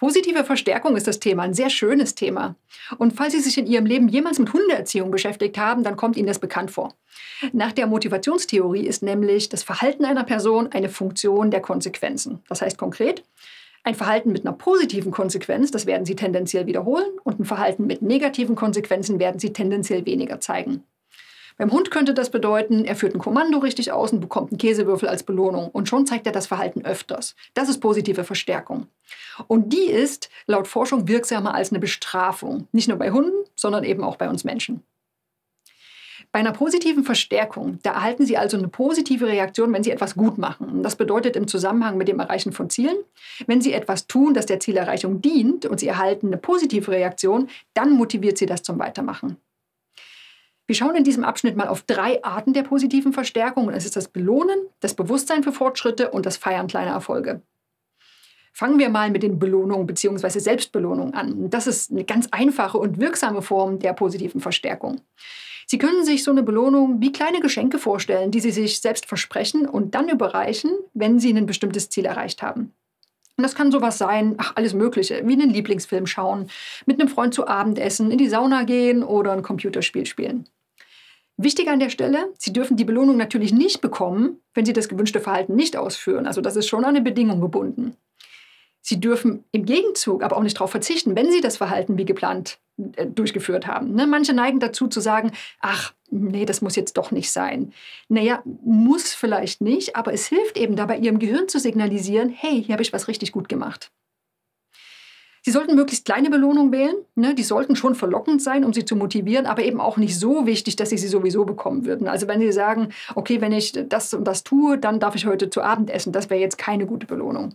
Positive Verstärkung ist das Thema, ein sehr schönes Thema. Und falls Sie sich in Ihrem Leben jemals mit Hundeerziehung beschäftigt haben, dann kommt Ihnen das bekannt vor. Nach der Motivationstheorie ist nämlich das Verhalten einer Person eine Funktion der Konsequenzen. Das heißt konkret, ein Verhalten mit einer positiven Konsequenz, das werden Sie tendenziell wiederholen, und ein Verhalten mit negativen Konsequenzen werden Sie tendenziell weniger zeigen. Beim Hund könnte das bedeuten, er führt ein Kommando richtig aus und bekommt einen Käsewürfel als Belohnung. Und schon zeigt er das Verhalten öfters. Das ist positive Verstärkung. Und die ist laut Forschung wirksamer als eine Bestrafung. Nicht nur bei Hunden, sondern eben auch bei uns Menschen. Bei einer positiven Verstärkung, da erhalten Sie also eine positive Reaktion, wenn Sie etwas gut machen. Das bedeutet im Zusammenhang mit dem Erreichen von Zielen, wenn Sie etwas tun, das der Zielerreichung dient und Sie erhalten eine positive Reaktion, dann motiviert Sie das zum Weitermachen. Wir schauen in diesem Abschnitt mal auf drei Arten der positiven Verstärkung. Es ist das Belohnen, das Bewusstsein für Fortschritte und das Feiern kleiner Erfolge. Fangen wir mal mit den Belohnungen bzw. Selbstbelohnung an. Das ist eine ganz einfache und wirksame Form der positiven Verstärkung. Sie können sich so eine Belohnung wie kleine Geschenke vorstellen, die Sie sich selbst versprechen und dann überreichen, wenn Sie ein bestimmtes Ziel erreicht haben. Und das kann sowas sein, ach, alles Mögliche, wie einen Lieblingsfilm schauen, mit einem Freund zu Abend essen, in die Sauna gehen oder ein Computerspiel spielen. Wichtig an der Stelle, Sie dürfen die Belohnung natürlich nicht bekommen, wenn Sie das gewünschte Verhalten nicht ausführen. Also das ist schon an eine Bedingung gebunden. Sie dürfen im Gegenzug aber auch nicht darauf verzichten, wenn Sie das Verhalten wie geplant äh, durchgeführt haben. Ne? Manche neigen dazu zu sagen, ach, nee, das muss jetzt doch nicht sein. Naja, muss vielleicht nicht, aber es hilft eben dabei, Ihrem Gehirn zu signalisieren, hey, hier habe ich was richtig gut gemacht. Sie sollten möglichst kleine Belohnungen wählen. Ne? Die sollten schon verlockend sein, um sie zu motivieren, aber eben auch nicht so wichtig, dass sie sie sowieso bekommen würden. Also wenn Sie sagen, okay, wenn ich das und das tue, dann darf ich heute zu Abend essen, das wäre jetzt keine gute Belohnung.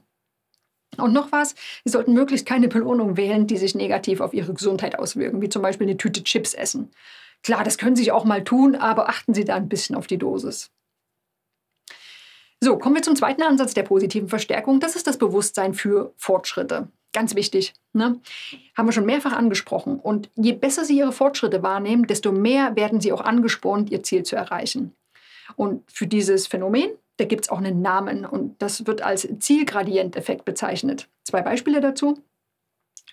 Und noch was, Sie sollten möglichst keine Belohnung wählen, die sich negativ auf Ihre Gesundheit auswirken, wie zum Beispiel eine Tüte Chips essen. Klar, das können Sie auch mal tun, aber achten Sie da ein bisschen auf die Dosis. So, kommen wir zum zweiten Ansatz der positiven Verstärkung. Das ist das Bewusstsein für Fortschritte. Ganz wichtig. Ne? Haben wir schon mehrfach angesprochen. Und je besser Sie Ihre Fortschritte wahrnehmen, desto mehr werden Sie auch angespornt, Ihr Ziel zu erreichen. Und für dieses Phänomen, da gibt es auch einen Namen und das wird als Zielgradienteffekt bezeichnet. Zwei Beispiele dazu.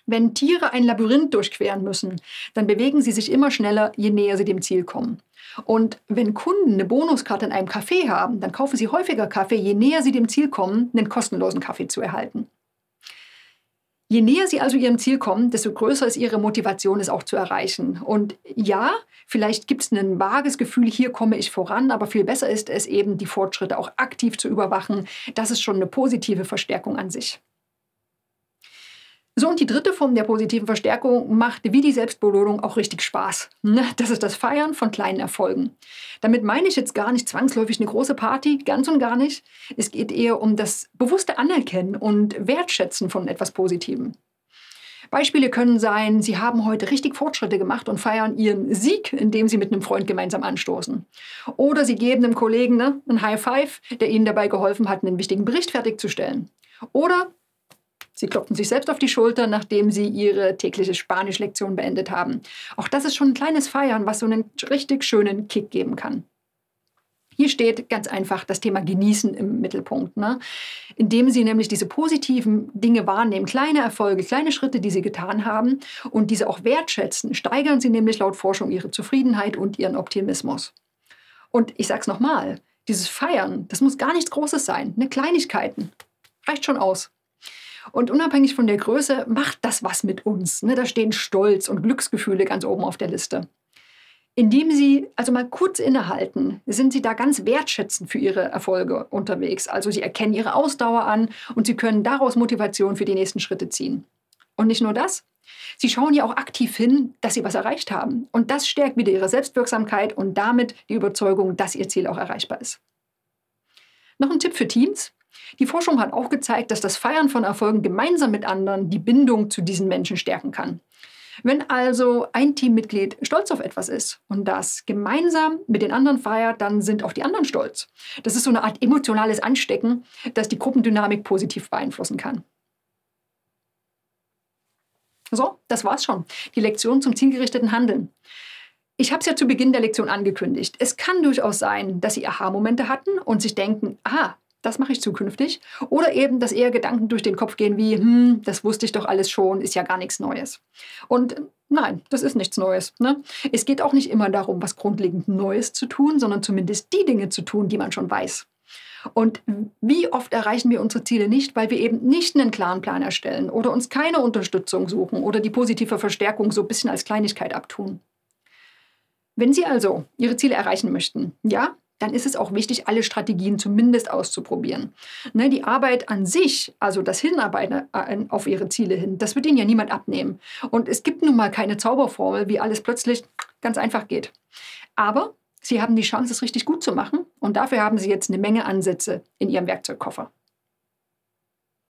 Wenn Tiere ein Labyrinth durchqueren müssen, dann bewegen sie sich immer schneller, je näher sie dem Ziel kommen. Und wenn Kunden eine Bonuskarte in einem Café haben, dann kaufen sie häufiger Kaffee, je näher sie dem Ziel kommen, einen kostenlosen Kaffee zu erhalten. Je näher Sie also Ihrem Ziel kommen, desto größer ist Ihre Motivation, es auch zu erreichen. Und ja, vielleicht gibt es ein vages Gefühl, hier komme ich voran, aber viel besser ist es eben, die Fortschritte auch aktiv zu überwachen. Das ist schon eine positive Verstärkung an sich. So, und die dritte Form der positiven Verstärkung macht wie die Selbstbelohnung auch richtig Spaß. Ne? Das ist das Feiern von kleinen Erfolgen. Damit meine ich jetzt gar nicht zwangsläufig eine große Party, ganz und gar nicht. Es geht eher um das bewusste Anerkennen und Wertschätzen von etwas Positivem. Beispiele können sein, Sie haben heute richtig Fortschritte gemacht und feiern Ihren Sieg, indem Sie mit einem Freund gemeinsam anstoßen. Oder Sie geben einem Kollegen ne, einen High Five, der Ihnen dabei geholfen hat, einen wichtigen Bericht fertigzustellen. Oder Sie klopfen sich selbst auf die Schulter, nachdem sie ihre tägliche Spanischlektion beendet haben. Auch das ist schon ein kleines Feiern, was so einen richtig schönen Kick geben kann. Hier steht ganz einfach das Thema Genießen im Mittelpunkt, ne? indem Sie nämlich diese positiven Dinge wahrnehmen, kleine Erfolge, kleine Schritte, die Sie getan haben und diese auch wertschätzen, steigern Sie nämlich laut Forschung Ihre Zufriedenheit und Ihren Optimismus. Und ich sage es nochmal, dieses Feiern, das muss gar nichts Großes sein, ne? Kleinigkeiten, reicht schon aus. Und unabhängig von der Größe macht das was mit uns. Ne? Da stehen Stolz und Glücksgefühle ganz oben auf der Liste. Indem Sie also mal kurz innehalten, sind Sie da ganz wertschätzend für Ihre Erfolge unterwegs. Also Sie erkennen Ihre Ausdauer an und Sie können daraus Motivation für die nächsten Schritte ziehen. Und nicht nur das, Sie schauen ja auch aktiv hin, dass Sie was erreicht haben. Und das stärkt wieder Ihre Selbstwirksamkeit und damit die Überzeugung, dass Ihr Ziel auch erreichbar ist. Noch ein Tipp für Teams. Die Forschung hat auch gezeigt, dass das Feiern von Erfolgen gemeinsam mit anderen die Bindung zu diesen Menschen stärken kann. Wenn also ein Teammitglied stolz auf etwas ist und das gemeinsam mit den anderen feiert, dann sind auch die anderen stolz. Das ist so eine Art emotionales Anstecken, das die Gruppendynamik positiv beeinflussen kann. So, das war's schon. Die Lektion zum zielgerichteten Handeln. Ich habe es ja zu Beginn der Lektion angekündigt. Es kann durchaus sein, dass Sie Aha-Momente hatten und sich denken, ah, das mache ich zukünftig. Oder eben, dass eher Gedanken durch den Kopf gehen wie, hm, das wusste ich doch alles schon, ist ja gar nichts Neues. Und nein, das ist nichts Neues. Ne? Es geht auch nicht immer darum, was grundlegend Neues zu tun, sondern zumindest die Dinge zu tun, die man schon weiß. Und wie oft erreichen wir unsere Ziele nicht, weil wir eben nicht einen klaren Plan erstellen oder uns keine Unterstützung suchen oder die positive Verstärkung so ein bisschen als Kleinigkeit abtun. Wenn Sie also Ihre Ziele erreichen möchten, ja, dann ist es auch wichtig, alle Strategien zumindest auszuprobieren. Ne, die Arbeit an sich, also das Hinarbeiten äh, auf ihre Ziele hin, das wird ihnen ja niemand abnehmen. Und es gibt nun mal keine Zauberformel, wie alles plötzlich ganz einfach geht. Aber sie haben die Chance, es richtig gut zu machen. Und dafür haben sie jetzt eine Menge Ansätze in ihrem Werkzeugkoffer.